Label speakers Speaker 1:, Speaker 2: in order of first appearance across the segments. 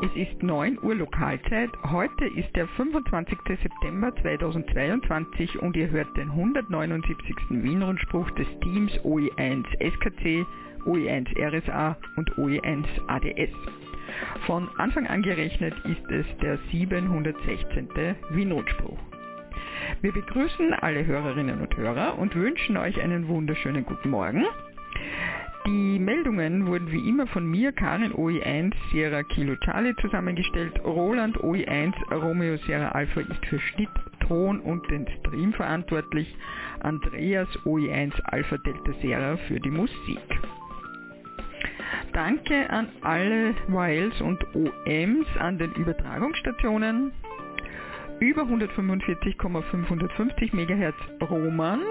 Speaker 1: Es ist 9 Uhr Lokalzeit. Heute ist der 25. September 2022 und ihr hört den 179. Wien-Rundspruch des Teams OE1 SKC, OE1 RSA und OE1 ADS. Von Anfang an gerechnet ist es der 716. Wien-Rundspruch. Wir begrüßen alle Hörerinnen und Hörer und wünschen euch einen wunderschönen guten Morgen. Die Meldungen wurden wie immer von mir, Karin OE1 Sierra Kilo Charlie zusammengestellt. Roland OE1 Romeo Sierra Alpha ist für Schnitt, Ton und den Stream verantwortlich. Andreas OE1 Alpha Delta Sierra für die Musik. Danke an alle Wiles und OMs an den Übertragungsstationen. Über 145,550 MHz Roman,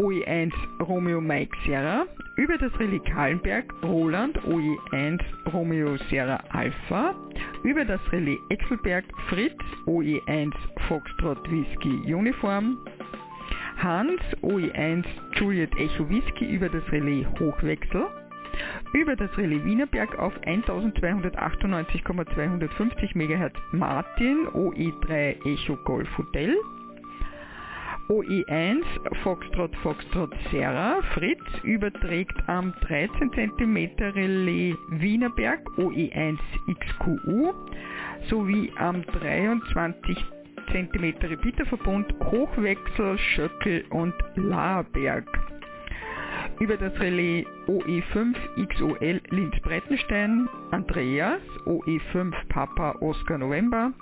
Speaker 1: OE1 Romeo Mike Sierra, über das Relais Kahlenberg Roland OE1 Romeo Sierra Alpha, über das Relais Exelberg Fritz OE1 Foxtrot Whisky Uniform, Hans OE1 Juliet Echo Whisky über das Relais Hochwechsel, über das Relais Wienerberg auf 1298,250 MHz Martin OE3 Echo Golf Hotel, OE1 Foxtrot Foxtrot Serra. Fritz überträgt am 13 cm Relais Wienerberg OE1 XQU sowie am 23 cm Repeaterverbund Hochwechsel Schöckel und Laerberg über das Relais OE5 XOL Linz-Brettenstein, Andreas, OE5 Papa Oscar November,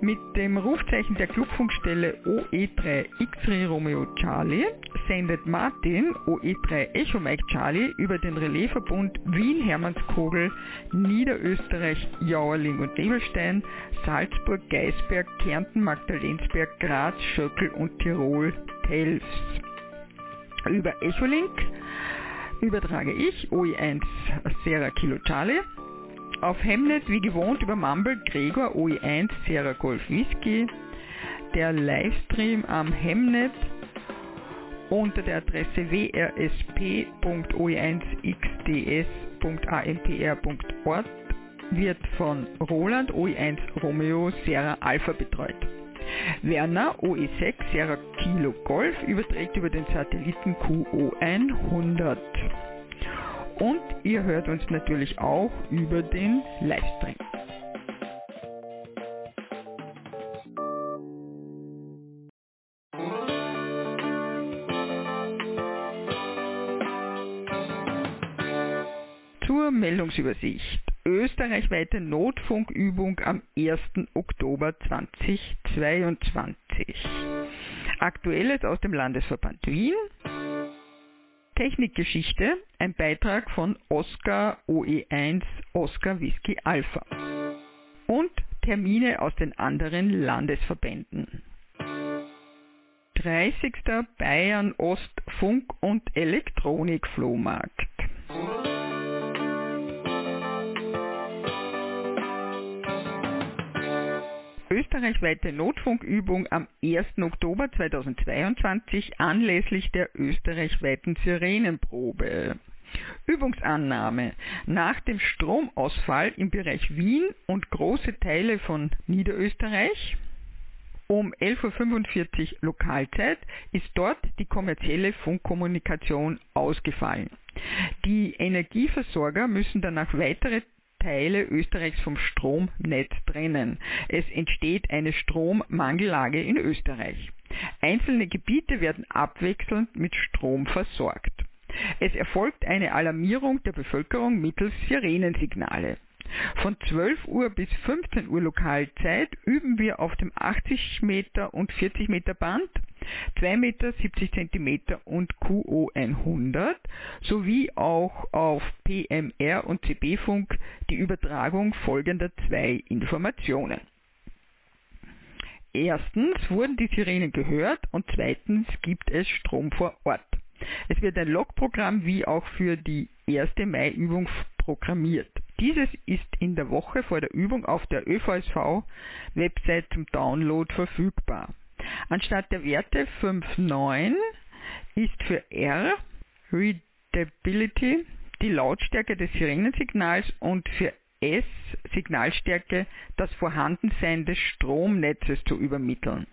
Speaker 1: mit dem Rufzeichen der Clubfunkstelle OE3 X-Ray Romeo Charlie sendet Martin OE3 Echo Mike Charlie über den Relaisverbund Wien Hermannskogel, Niederösterreich, Jauerling und Nebelstein, Salzburg, Geisberg, Kärnten, Magdalensberg, Graz, Schöckel und Tirol, Telfs. Über Echolink übertrage ich OE1 Sierra Kilo Charlie. Auf Hemnet wie gewohnt über Mumble Gregor OE1 Sierra Golf Whisky. Der Livestream am Hemnet unter der Adresse wrsp.oe1xds.ampr.ort wird von Roland OE1 Romeo Sierra Alpha betreut. Werner OE6 Sierra Kilo Golf überträgt über den Satelliten QO100. Und ihr hört uns natürlich auch über den Livestream. Zur Meldungsübersicht. Österreichweite Notfunkübung am 1. Oktober 2022. Aktuelles aus dem Landesverband Wien. Technikgeschichte, ein Beitrag von Oscar OE1 Oscar Whisky Alpha. Und Termine aus den anderen Landesverbänden. 30. Bayern Ost Funk- und Elektronikflohmarkt. Österreichweite Notfunkübung am 1. Oktober 2022 anlässlich der österreichweiten Sirenenprobe. Übungsannahme. Nach dem Stromausfall im Bereich Wien und große Teile von Niederösterreich um 11.45 Uhr Lokalzeit ist dort die kommerzielle Funkkommunikation ausgefallen. Die Energieversorger müssen danach weitere Teile Österreichs vom Stromnetz trennen. Es entsteht eine Strommangellage in Österreich. Einzelne Gebiete werden abwechselnd mit Strom versorgt. Es erfolgt eine Alarmierung der Bevölkerung mittels Sirenensignale. Von 12 Uhr bis 15 Uhr Lokalzeit üben wir auf dem 80 Meter und 40 Meter Band 2 Meter 70 Zentimeter und QO100 sowie auch auf PMR und CB-Funk die Übertragung folgender zwei Informationen. Erstens wurden die Sirenen gehört und zweitens gibt es Strom vor Ort. Es wird ein Logprogramm wie auch für die erste Mai-Übung programmiert. Dieses ist in der Woche vor der Übung auf der ÖVSV-Website zum Download verfügbar. Anstatt der Werte 5.9 ist für R Readability die Lautstärke des Sirenensignals und für S Signalstärke das Vorhandensein des Stromnetzes zu übermitteln.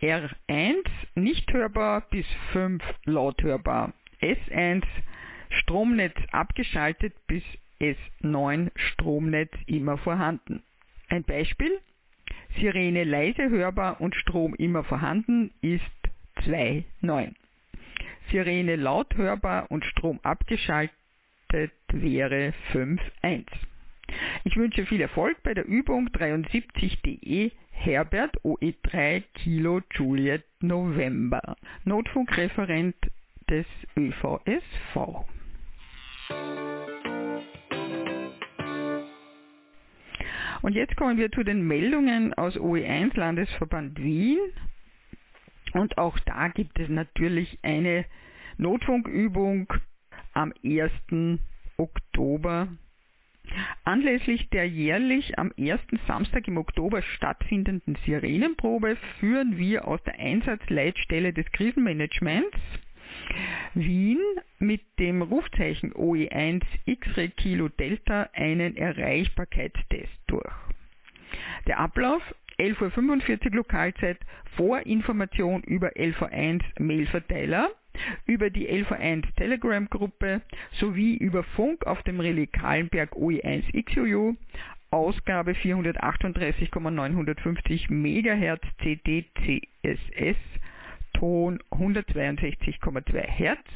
Speaker 1: R1 nicht hörbar bis 5 laut hörbar. S1 Stromnetz abgeschaltet bis S9 Stromnetz immer vorhanden. Ein Beispiel Sirene leise hörbar und Strom immer vorhanden ist 2.9. Sirene laut hörbar und Strom abgeschaltet wäre 5.1. Ich wünsche viel Erfolg bei der Übung 73.de Herbert OE3 Kilo Juliet November. Notfunkreferent des ÖVSV. Und jetzt kommen wir zu den Meldungen aus OE1 Landesverband Wien. Und auch da gibt es natürlich eine Notfunkübung am 1. Oktober. Anlässlich der jährlich am ersten Samstag im Oktober stattfindenden Sirenenprobe führen wir aus der Einsatzleitstelle des Krisenmanagements Wien mit dem Rufzeichen OE1 X-Ray Kilo Delta einen Erreichbarkeitstest durch. Der Ablauf 11.45 Uhr Lokalzeit, Vorinformation über LV1 Mailverteiler, über die LV1 Telegram-Gruppe sowie über Funk auf dem Relais Kahlenberg OE1 XUU, Ausgabe 438,950 MHz CDCSS Ton 162,2 Hertz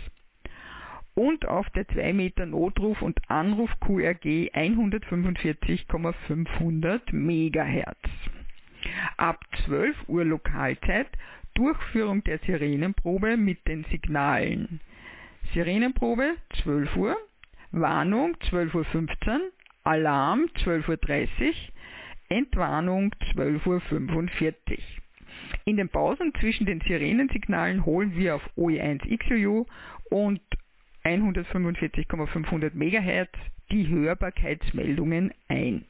Speaker 1: und auf der 2 Meter Notruf und Anruf QRG 145,500 MHz. Ab 12 Uhr Lokalzeit Durchführung der Sirenenprobe mit den Signalen. Sirenenprobe 12 Uhr, Warnung 12.15 Uhr, Alarm 12.30 Uhr, Entwarnung 12.45 Uhr. In den Pausen zwischen den Sirenensignalen holen wir auf OE1XUU und 145,500 MHz die Hörbarkeitsmeldungen ein.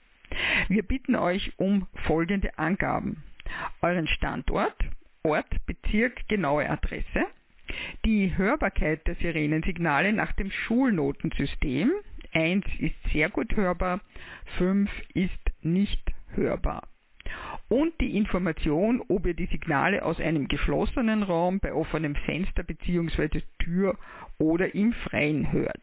Speaker 1: Wir bitten euch um folgende Angaben. Euren Standort, Ort, Bezirk, genaue Adresse, die Hörbarkeit der Sirenensignale nach dem Schulnotensystem. 1 ist sehr gut hörbar, 5 ist nicht hörbar und die Information, ob ihr die Signale aus einem geschlossenen Raum bei offenem Fenster bzw. Tür oder im Freien hört.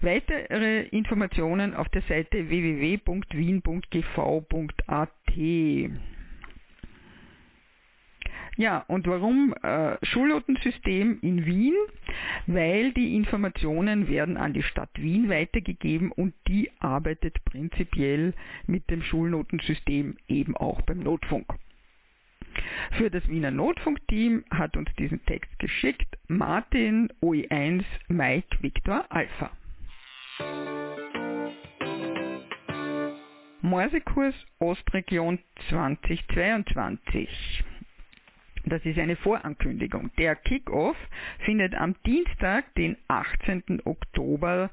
Speaker 1: Weitere Informationen auf der Seite www.wien.gv.at. Ja, und warum äh, Schulnotensystem in Wien? Weil die Informationen werden an die Stadt Wien weitergegeben und die arbeitet prinzipiell mit dem Schulnotensystem eben auch beim Notfunk. Für das Wiener Notfunkteam hat uns diesen Text geschickt Martin OE1 Mike Victor Alpha. Morsekurs Ostregion 2022 das ist eine Vorankündigung. Der Kickoff findet am Dienstag, den 18. Oktober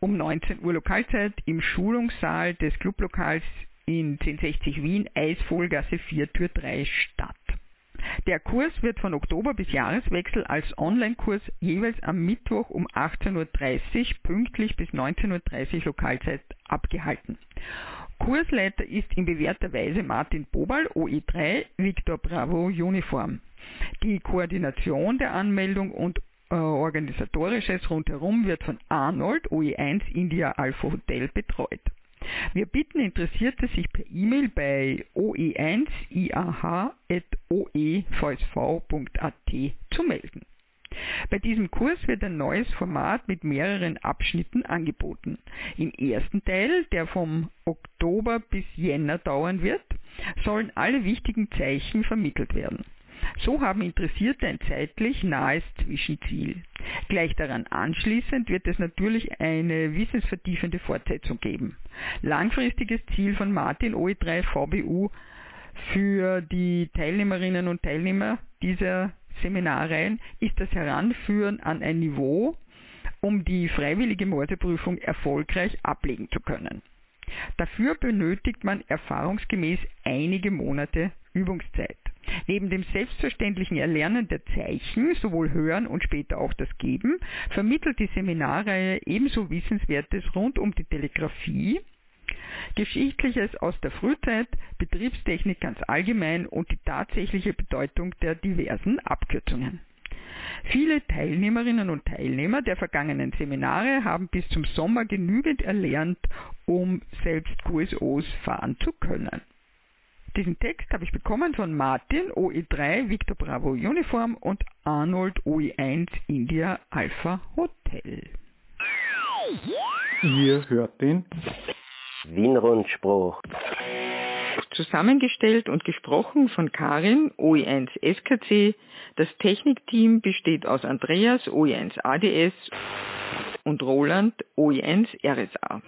Speaker 1: um 19 Uhr Lokalzeit im Schulungssaal des Clublokals in 1060 Wien, Eisvogelgasse 4, Tür 3 statt. Der Kurs wird von Oktober bis Jahreswechsel als Online-Kurs jeweils am Mittwoch um 18.30 Uhr pünktlich bis 19.30 Uhr Lokalzeit abgehalten. Kursleiter ist in bewährter Weise Martin Bobal, OE3, Victor Bravo Uniform. Die Koordination der Anmeldung und äh, organisatorisches rundherum wird von Arnold, OE1 India Alpha Hotel betreut. Wir bitten Interessierte, sich per E-Mail bei oe1iah.oevsv.at zu melden. Bei diesem Kurs wird ein neues Format mit mehreren Abschnitten angeboten. Im ersten Teil, der vom Oktober bis Jänner dauern wird, sollen alle wichtigen Zeichen vermittelt werden. So haben Interessierte ein zeitlich nahes Zwischenziel. Gleich daran anschließend wird es natürlich eine wissensvertiefende Fortsetzung geben. Langfristiges Ziel von Martin OE3 VBU für die Teilnehmerinnen und Teilnehmer dieser Seminarreihen ist das Heranführen an ein Niveau, um die freiwillige Morseprüfung erfolgreich ablegen zu können. Dafür benötigt man erfahrungsgemäß einige Monate Übungszeit. Neben dem selbstverständlichen Erlernen der Zeichen, sowohl Hören und später auch das Geben, vermittelt die Seminarreihe ebenso Wissenswertes rund um die Telegrafie, Geschichtliches aus der Frühzeit, Betriebstechnik ganz allgemein und die tatsächliche Bedeutung der diversen Abkürzungen. Viele Teilnehmerinnen und Teilnehmer der vergangenen Seminare haben bis zum Sommer genügend erlernt, um selbst QSOs fahren zu können. Diesen Text habe ich bekommen von Martin OE3 Victor Bravo Uniform und Arnold OE1 India Alpha Hotel.
Speaker 2: Ihr hört den
Speaker 3: Wienrundspruch.
Speaker 1: Zusammengestellt und gesprochen von Karin OE1 SKC. Das Technikteam besteht aus Andreas OE1 ADS und Roland OE1 RSA.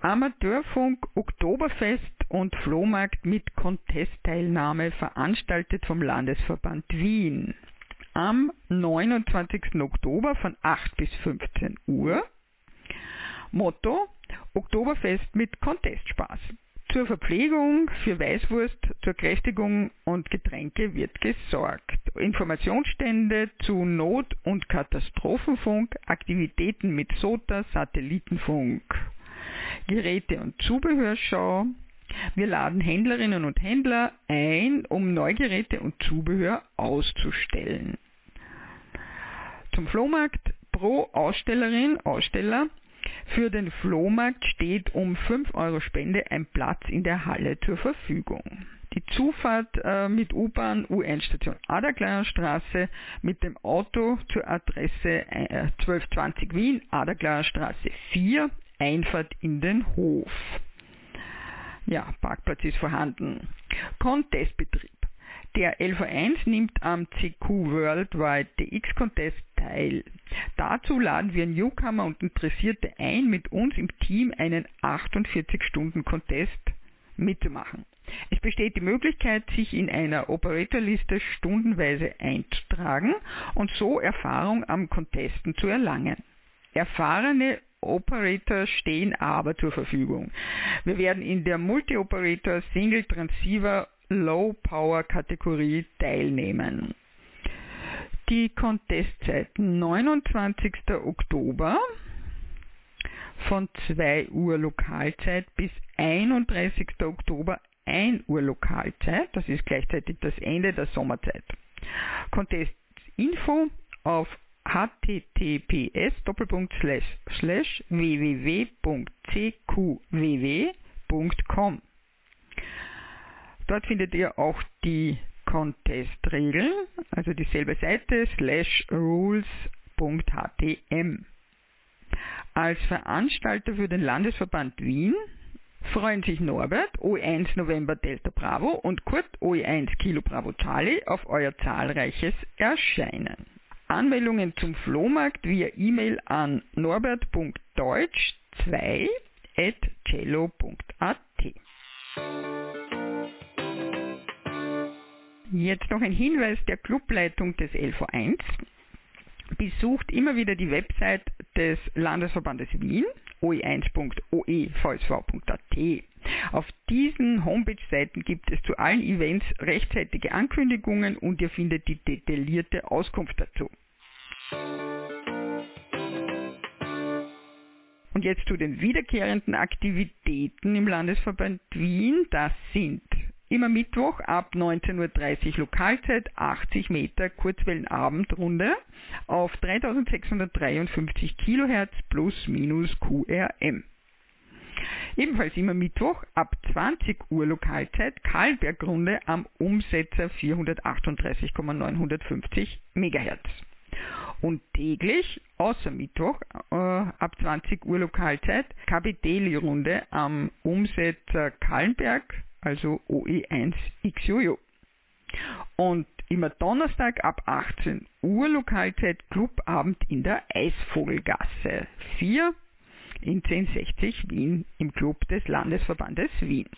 Speaker 1: Amateurfunk Oktoberfest und Flohmarkt mit Contestteilnahme veranstaltet vom Landesverband Wien. Am 29. Oktober von 8 bis 15 Uhr. Motto Oktoberfest mit Contestspaß. Zur Verpflegung, für Weißwurst, zur Kräftigung und Getränke wird gesorgt. Informationsstände zu Not- und Katastrophenfunk, Aktivitäten mit SOTA, Satellitenfunk. Geräte- und Zubehörschau. Wir laden Händlerinnen und Händler ein, um Neugeräte und Zubehör auszustellen. Zum Flohmarkt pro Ausstellerin, Aussteller. Für den Flohmarkt steht um 5 Euro Spende ein Platz in der Halle zur Verfügung. Die Zufahrt äh, mit U-Bahn U1-Station Aderglayer Straße mit dem Auto zur Adresse äh, 1220 Wien, Aderglayer Straße 4 Einfahrt in den Hof. Ja, Parkplatz ist vorhanden. Contestbetrieb. Der LV1 nimmt am CQ Worldwide DX Contest teil. Dazu laden wir Newcomer und Interessierte ein, mit uns im Team einen 48-Stunden-Contest mitzumachen. Es besteht die Möglichkeit, sich in einer Operatorliste stundenweise einzutragen und so Erfahrung am Contesten zu erlangen. Erfahrene Operator stehen aber zur Verfügung. Wir werden in der Multi-Operator Single Transceiver Low Power Kategorie teilnehmen. Die Contestzeiten 29. Oktober von 2 Uhr Lokalzeit bis 31. Oktober 1 Uhr Lokalzeit, das ist gleichzeitig das Ende der Sommerzeit. Contestinfo auf https www.cqww.com. Dort findet ihr auch die Contest-Regeln, also dieselbe Seite slash rules.htm. Als Veranstalter für den Landesverband Wien freuen sich Norbert OE1 November Delta Bravo und Kurt OE1 Kilo Bravo Charlie auf euer zahlreiches Erscheinen. Anmeldungen zum Flohmarkt via E-Mail an norbert.deutsch2.cello.at. Jetzt noch ein Hinweis der Clubleitung des LV1. Besucht immer wieder die Website des Landesverbandes Wien, oe1.oevsv.at. Auf diesen Homepage-Seiten gibt es zu allen Events rechtzeitige Ankündigungen und ihr findet die detaillierte Auskunft dazu. Und jetzt zu den wiederkehrenden Aktivitäten im Landesverband Wien. Das sind immer Mittwoch ab 19.30 Uhr Lokalzeit 80 Meter Kurzwellenabendrunde auf 3653 Kilohertz plus minus QRM. Ebenfalls immer Mittwoch ab 20 Uhr Lokalzeit Karlbergrunde am Umsetzer 438,950 MHz. Und täglich, außer Mittwoch, äh, ab 20 Uhr Lokalzeit, KBD-Runde am Umsetzer Kallenberg, also OE1XJojo. Und immer Donnerstag ab 18 Uhr Lokalzeit Clubabend in der Eisvogelgasse 4 in 1060 Wien im Club des Landesverbandes Wien.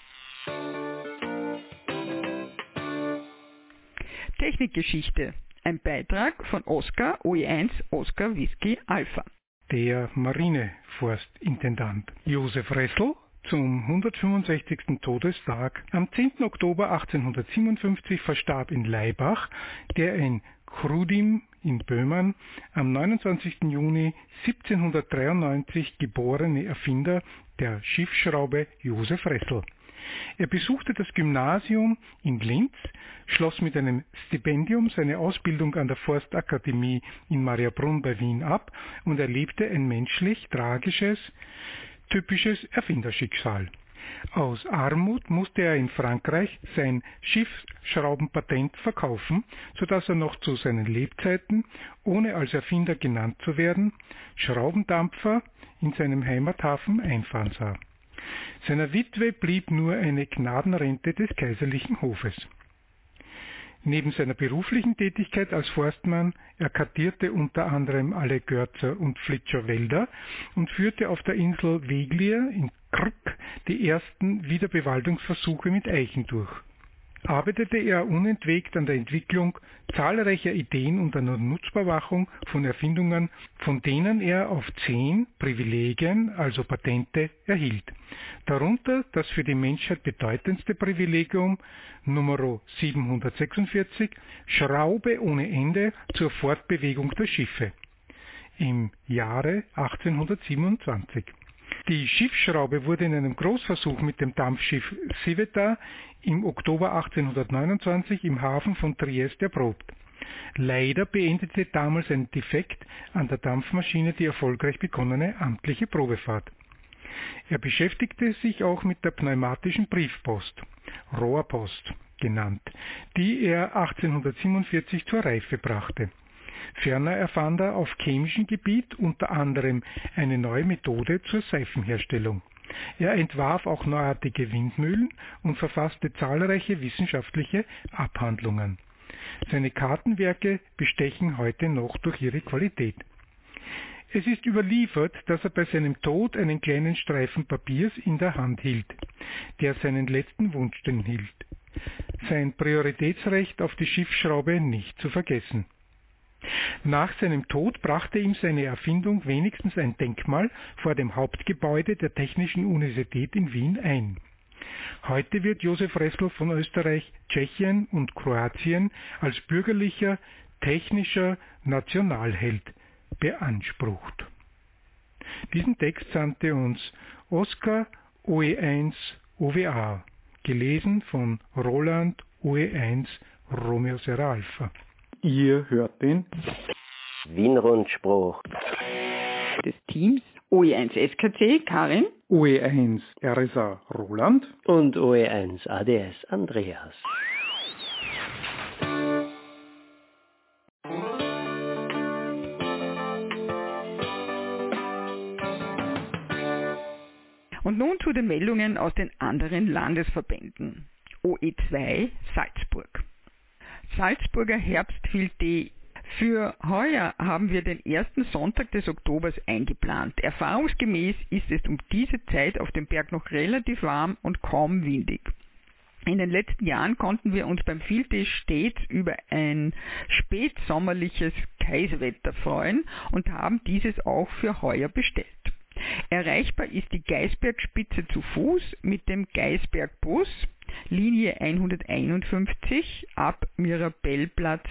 Speaker 1: Technikgeschichte. Ein Beitrag von Oscar OE1 Oscar Whisky Alpha.
Speaker 2: der Marineforstintendant. Josef Ressel zum 165. Todestag am 10. Oktober 1857 verstarb in Laibach der in Krudim in Böhmen am 29. Juni 1793 geborene Erfinder der Schiffsschraube Josef Ressel. Er besuchte das Gymnasium in Linz, schloss mit einem Stipendium seine Ausbildung an der Forstakademie in Mariabrunn bei Wien ab und erlebte ein menschlich tragisches, typisches Erfinderschicksal. Aus Armut musste er in Frankreich sein Schiffsschraubenpatent verkaufen, so dass er noch zu seinen Lebzeiten, ohne als Erfinder genannt zu werden, Schraubendampfer in seinem Heimathafen einfahren sah. Seiner Witwe blieb nur eine Gnadenrente des kaiserlichen Hofes. Neben seiner beruflichen Tätigkeit als Forstmann er kartierte unter anderem alle Görzer und Flitscher Wälder und führte auf der Insel Weglier in Krk die ersten Wiederbewaldungsversuche mit Eichen durch arbeitete er unentwegt an der Entwicklung zahlreicher Ideen und an der Nutzbarmachung von Erfindungen, von denen er auf zehn Privilegien, also Patente, erhielt. Darunter das für die Menschheit bedeutendste Privilegium Nr. 746 Schraube ohne Ende zur Fortbewegung der Schiffe im Jahre 1827. Die Schiffsschraube wurde in einem Großversuch mit dem Dampfschiff Civeta im Oktober 1829 im Hafen von Triest erprobt. Leider beendete damals ein Defekt an der Dampfmaschine die erfolgreich begonnene amtliche Probefahrt. Er beschäftigte sich auch mit der pneumatischen Briefpost, Rohrpost genannt, die er 1847 zur Reife brachte. Ferner erfand er auf chemischem Gebiet unter anderem eine neue Methode zur Seifenherstellung. Er entwarf auch neuartige Windmühlen und verfasste zahlreiche wissenschaftliche Abhandlungen. Seine Kartenwerke bestechen heute noch durch ihre Qualität. Es ist überliefert, dass er bei seinem Tod einen kleinen Streifen Papiers in der Hand hielt, der seinen letzten Wunsch hielt. Sein Prioritätsrecht auf die Schiffsschraube nicht zu vergessen. Nach seinem Tod brachte ihm seine Erfindung wenigstens ein Denkmal vor dem Hauptgebäude der Technischen Universität in Wien ein. Heute wird Josef Ressel von Österreich, Tschechien und Kroatien als bürgerlicher, technischer Nationalheld beansprucht. Diesen Text sandte uns Oskar OE1 OWA, gelesen von Roland OE1 Romeo Serra Alpha. Ihr hört den
Speaker 3: Wien-Rundspruch
Speaker 1: des Teams OE1 SKC Karin,
Speaker 2: OE1 RSA Roland
Speaker 3: und OE1 ADS Andreas.
Speaker 1: Und nun zu den Meldungen aus den anderen Landesverbänden. OE2 Salzburg. Salzburger Herbstfilte für heuer haben wir den ersten Sonntag des Oktobers eingeplant. Erfahrungsgemäß ist es um diese Zeit auf dem Berg noch relativ warm und kaum windig. In den letzten Jahren konnten wir uns beim Filte stets über ein spätsommerliches Kaiserwetter freuen und haben dieses auch für heuer bestellt. Erreichbar ist die Geisbergspitze zu Fuß mit dem Geisbergbus Linie 151 ab Mirabellplatz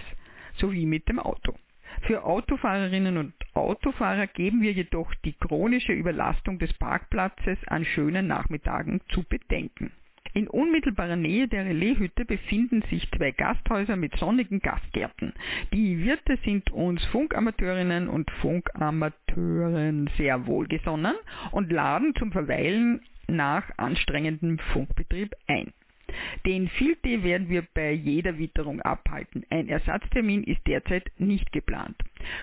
Speaker 1: sowie mit dem Auto. Für Autofahrerinnen und Autofahrer geben wir jedoch die chronische Überlastung des Parkplatzes an schönen Nachmittagen zu bedenken. In unmittelbarer Nähe der Relaishütte befinden sich zwei Gasthäuser mit sonnigen Gastgärten. Die Wirte sind uns Funkamateurinnen und Funkamateuren sehr wohlgesonnen und laden zum Verweilen nach anstrengendem Funkbetrieb ein. Den Filte werden wir bei jeder Witterung abhalten. Ein Ersatztermin ist derzeit nicht geplant.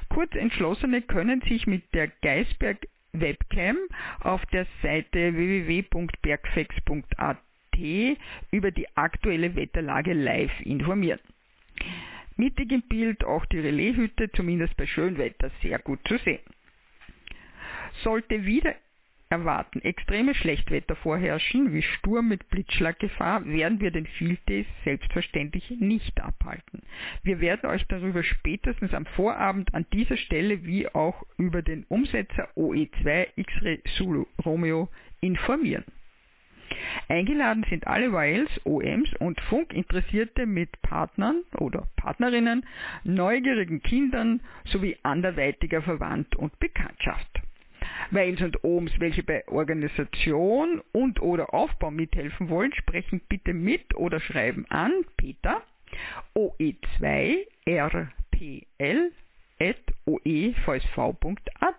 Speaker 1: Kurzentschlossene können sich mit der Geisberg Webcam auf der Seite www.bergfex.at über die aktuelle Wetterlage live informieren. Mittig im Bild auch die Relaishütte, zumindest bei Schönwetter, sehr gut zu sehen. Sollte wieder erwarten extreme Schlechtwetter vorherrschen, wie Sturm mit Blitzschlaggefahr, werden wir den Field Days selbstverständlich nicht abhalten. Wir werden euch darüber spätestens am Vorabend an dieser Stelle wie auch über den Umsetzer OE2 X-Ray Zulu Romeo informieren. Eingeladen sind alle Wales, OMs und Funkinteressierte mit Partnern oder Partnerinnen, neugierigen Kindern sowie anderweitiger Verwandt und Bekanntschaft. Wales und OMs, welche bei Organisation und oder Aufbau mithelfen wollen, sprechen bitte mit oder schreiben an Peter oe2rpl.oevsv.at.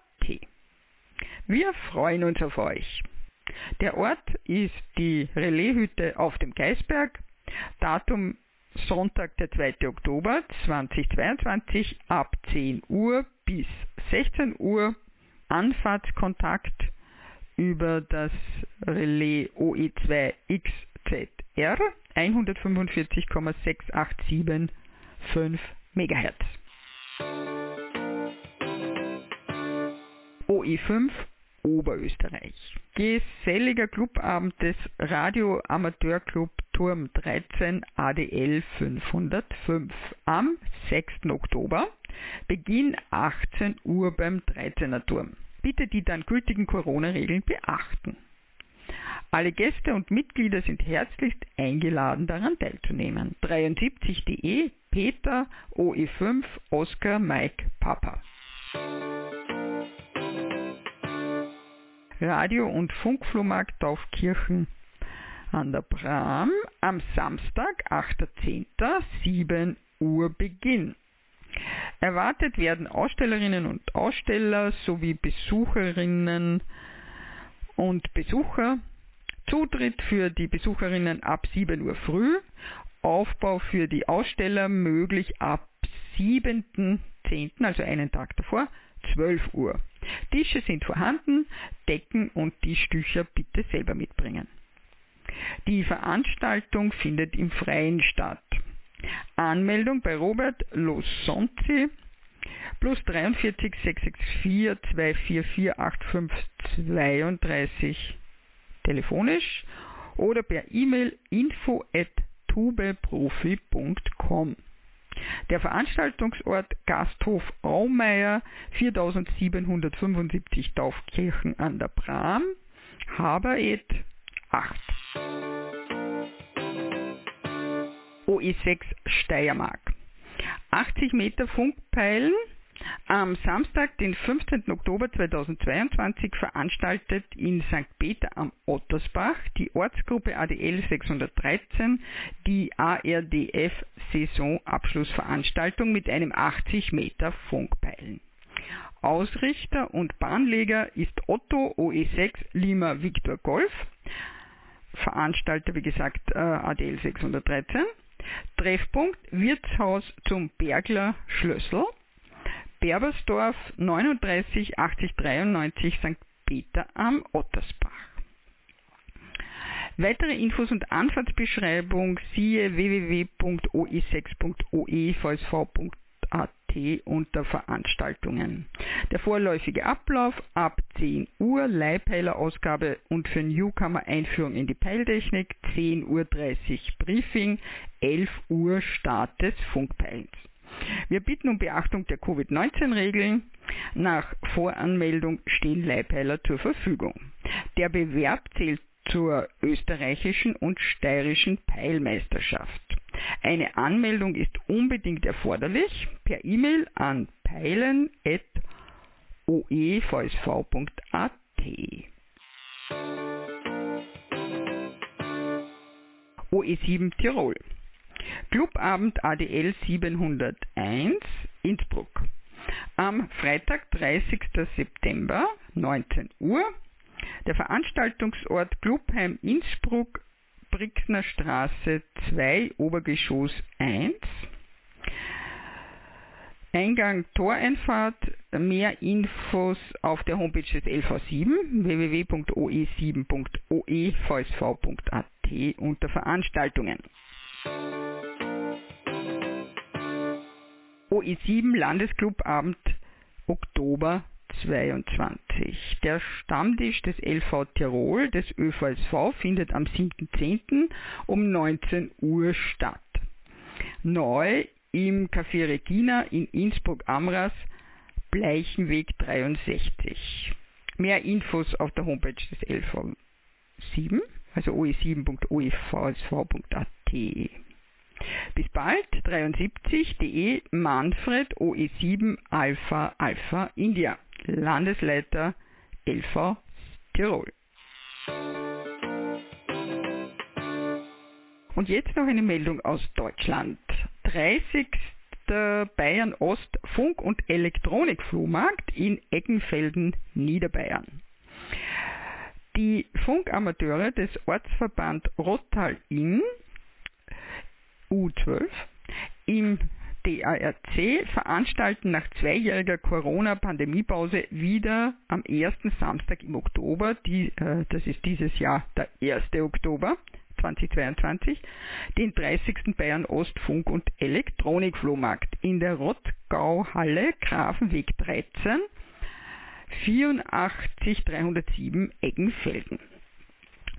Speaker 1: Wir freuen uns auf euch. Der Ort ist die Relaishütte auf dem Geisberg. Datum Sonntag, der 2. Oktober 2022 ab 10 Uhr bis 16 Uhr. Anfahrtskontakt über das Relais OE2XZR 145,6875 MHz. OE5 Oberösterreich. Geselliger Clubabend des Radio Amateurclub Turm 13 ADL 505 am 6. Oktober, Beginn 18 Uhr beim 13er Turm. Bitte die dann gültigen Corona-Regeln beachten. Alle Gäste und Mitglieder sind herzlichst eingeladen, daran teilzunehmen. 73.de Peter OE5 Oscar Mike Papa. Radio- und Funkflohmarkt Taufkirchen an der Bram am Samstag, 8.10., 7 Uhr Beginn. Erwartet werden Ausstellerinnen und Aussteller sowie Besucherinnen und Besucher. Zutritt für die Besucherinnen ab 7 Uhr früh. Aufbau für die Aussteller möglich ab 7.10., also einen Tag davor, 12 Uhr. Tische sind vorhanden, Decken und Tischtücher bitte selber mitbringen. Die Veranstaltung findet im Freien statt. Anmeldung bei Robert Losonzi plus 43 664 244 8532 telefonisch oder per E-Mail info at tubeprofi.com. Der Veranstaltungsort Gasthof Aumeier 4775 Taufkirchen an der Bram, Habereth 8. OE6 Steiermark. 80 Meter Funkpeilen am Samstag, den 15. Oktober 2022, veranstaltet in St. Peter am Ottersbach die Ortsgruppe ADL 613 die ARDF-Saisonabschlussveranstaltung mit einem 80 Meter Funkpeilen. Ausrichter und Bahnleger ist Otto OE6 Lima Victor Golf. Veranstalter, wie gesagt, äh, ADL 613. Treffpunkt Wirtshaus zum Bergler Schlössel. Berbersdorf 39 80 93 St. Peter am Ottersbach. Weitere Infos und Anfahrtsbeschreibung siehe www.oe6.oevsv.at unter Veranstaltungen. Der vorläufige Ablauf ab 10 Uhr Leihpeilerausgabe und für Newcomer Einführung in die Peiltechnik, 10.30 Uhr Briefing, 11 Uhr Start des Funkpeils. Wir bitten um Beachtung der Covid-19-Regeln. Nach Voranmeldung stehen Leihpeiler zur Verfügung. Der Bewerb zählt zur österreichischen und steirischen Peilmeisterschaft. Eine Anmeldung ist unbedingt erforderlich per E-Mail an peilen.oevsv.at. OE7 Tirol Clubabend ADL 701 Innsbruck. Am Freitag, 30. September, 19 Uhr. Der Veranstaltungsort Clubheim Innsbruck, Brixner Straße 2, Obergeschoss 1. Eingang Toreinfahrt, mehr Infos auf der Homepage des LV7 www.oe7.oevsv.at unter Veranstaltungen. OE7 Landesclubabend Oktober 2022. Der Stammtisch des LV Tirol des ÖVSV findet am 7.10. um 19 Uhr statt. Neu im Café Regina in Innsbruck-Amras, Bleichenweg 63. Mehr Infos auf der Homepage des LV 7, also oe7.oevsv.at. Bis bald, 73.de Manfred OE7 Alpha Alpha India, Landesleiter LV Tirol. Und jetzt noch eine Meldung aus Deutschland. 30. Bayern Ost Funk- und Elektronikflohmarkt in Eggenfelden, Niederbayern. Die Funkamateure des Ortsverband Rottal-Inn U12 im DARC veranstalten nach zweijähriger Corona-Pandemiepause wieder am ersten Samstag im Oktober, die, äh, das ist dieses Jahr der 1. Oktober 2022, den 30. Bayern Ost Funk- und Elektronikflohmarkt in der Rottgau-Halle Grafenweg 13 84307 Eggenfelden.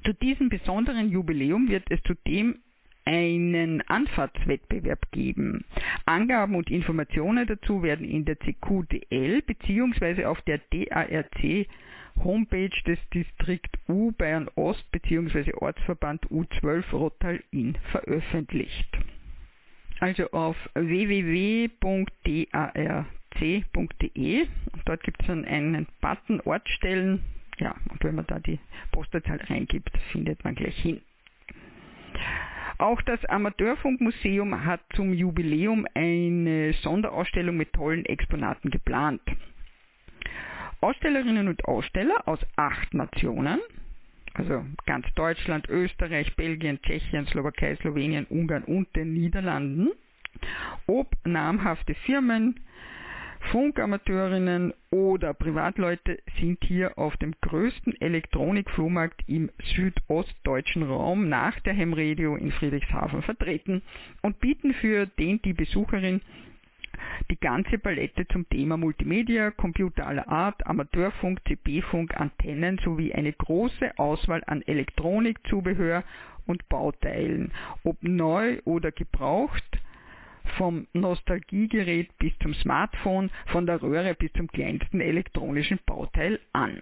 Speaker 1: Zu diesem besonderen Jubiläum wird es zudem einen Anfahrtswettbewerb geben. Angaben und Informationen dazu werden in der CQDL bzw. auf der DARC Homepage des Distrikt U Bayern Ost bzw. Ortsverband U12 Rottal Inn veröffentlicht. Also auf www.darc.de dort gibt es dann einen Button Ortstellen. Ja, und wenn man da die Postleitzahl reingibt, findet man gleich hin. Auch das Amateurfunkmuseum hat zum Jubiläum eine Sonderausstellung mit tollen Exponaten geplant. Ausstellerinnen und Aussteller aus acht Nationen, also ganz Deutschland, Österreich, Belgien, Tschechien, Slowakei, Slowenien, Ungarn und den Niederlanden, ob namhafte Firmen, Funkamateurinnen oder Privatleute sind hier auf dem größten Elektronikflohmarkt im südostdeutschen Raum nach der Hemradio in Friedrichshafen vertreten und bieten für den die Besucherin die ganze Palette zum Thema Multimedia, Computer aller Art, Amateurfunk, CB-Funk, Antennen sowie eine große Auswahl an Elektronikzubehör und Bauteilen, ob neu oder gebraucht, vom Nostalgiegerät bis zum Smartphone, von der Röhre bis zum kleinsten elektronischen Bauteil an.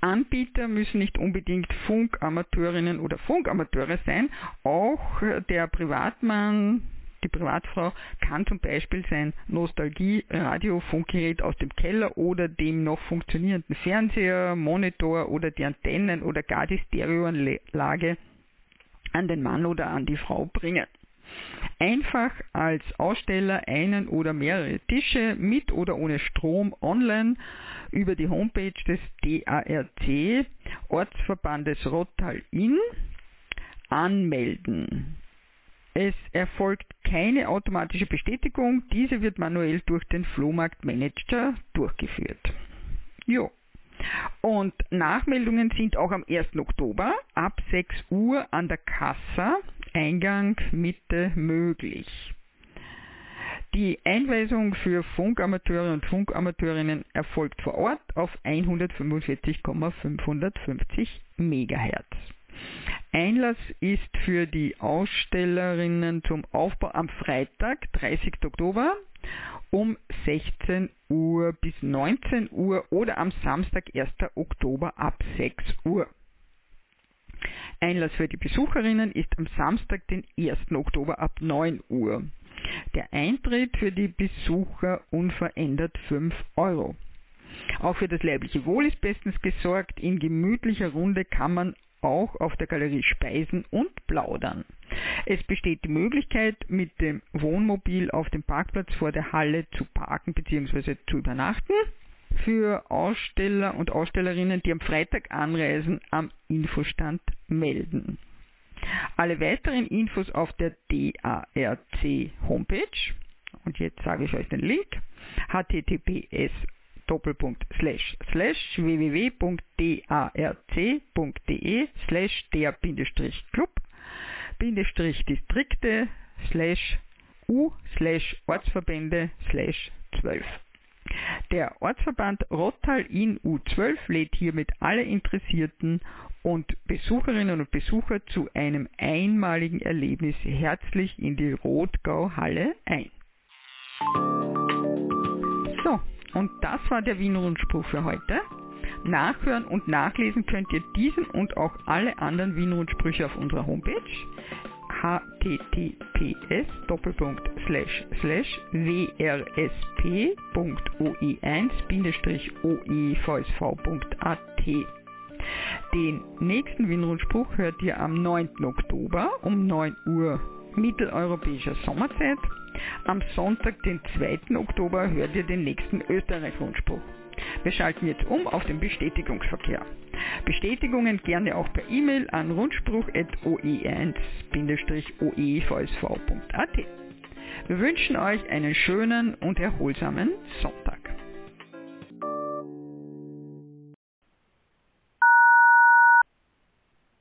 Speaker 1: Anbieter müssen nicht unbedingt Funkamateurinnen oder Funkamateure sein, auch der Privatmann, die Privatfrau kann zum Beispiel sein Nostalgie-Radio-Funkgerät aus dem Keller oder dem noch funktionierenden Fernseher, Monitor oder die Antennen oder gar die Stereoanlage an den Mann oder an die Frau bringen. Einfach als Aussteller einen oder mehrere Tische mit oder ohne Strom online über die Homepage des DARC Ortsverbandes Rottal Inn anmelden. Es erfolgt keine automatische Bestätigung, diese wird manuell durch den Flohmarktmanager durchgeführt. Jo. Und Nachmeldungen sind auch am 1. Oktober ab 6 Uhr an der Kassa Eingang Mitte möglich. Die Einweisung für Funkamateure und Funkamateurinnen erfolgt vor Ort auf 145,550 MHz. Einlass ist für die Ausstellerinnen zum Aufbau am Freitag, 30. Oktober um 16 Uhr bis 19 Uhr oder am Samstag, 1. Oktober ab 6 Uhr. Einlass für die Besucherinnen ist am Samstag, den 1. Oktober ab 9 Uhr. Der Eintritt für die Besucher unverändert 5 Euro. Auch für das leibliche Wohl ist bestens gesorgt. In gemütlicher Runde kann man auch auf der Galerie speisen und plaudern. Es besteht die Möglichkeit, mit dem Wohnmobil auf dem Parkplatz vor der Halle zu parken bzw. zu übernachten. Für Aussteller und Ausstellerinnen, die am Freitag anreisen, am Infostand melden. Alle weiteren Infos auf der DARC Homepage. Und jetzt sage ich euch den Link. https www.darc.de slash der Bindestrich Club Bindestrich Distrikte slash U slash Ortsverbände slash 12. Der Ortsverband Rottal in U12 lädt hiermit alle Interessierten und Besucherinnen und Besucher zu einem einmaligen Erlebnis herzlich in die Rotgau-Halle ein. So, und das war der Wiener Rundspruch für heute. Nachhören und nachlesen könnt ihr diesen und auch alle anderen Wiener Rundsprüche auf unserer Homepage https wrsp.oe1-oevsv.at Den nächsten Wien-Rundspruch hört ihr am 9. Oktober um 9 Uhr mitteleuropäischer Sommerzeit. Am Sonntag, den 2. Oktober, hört ihr den nächsten Österreich-Rundspruch. Wir schalten jetzt um auf den Bestätigungsverkehr. Bestätigungen gerne auch per E-Mail an rundspruch.oe1-oevsv.at. Wir wünschen euch einen schönen und erholsamen Sonntag.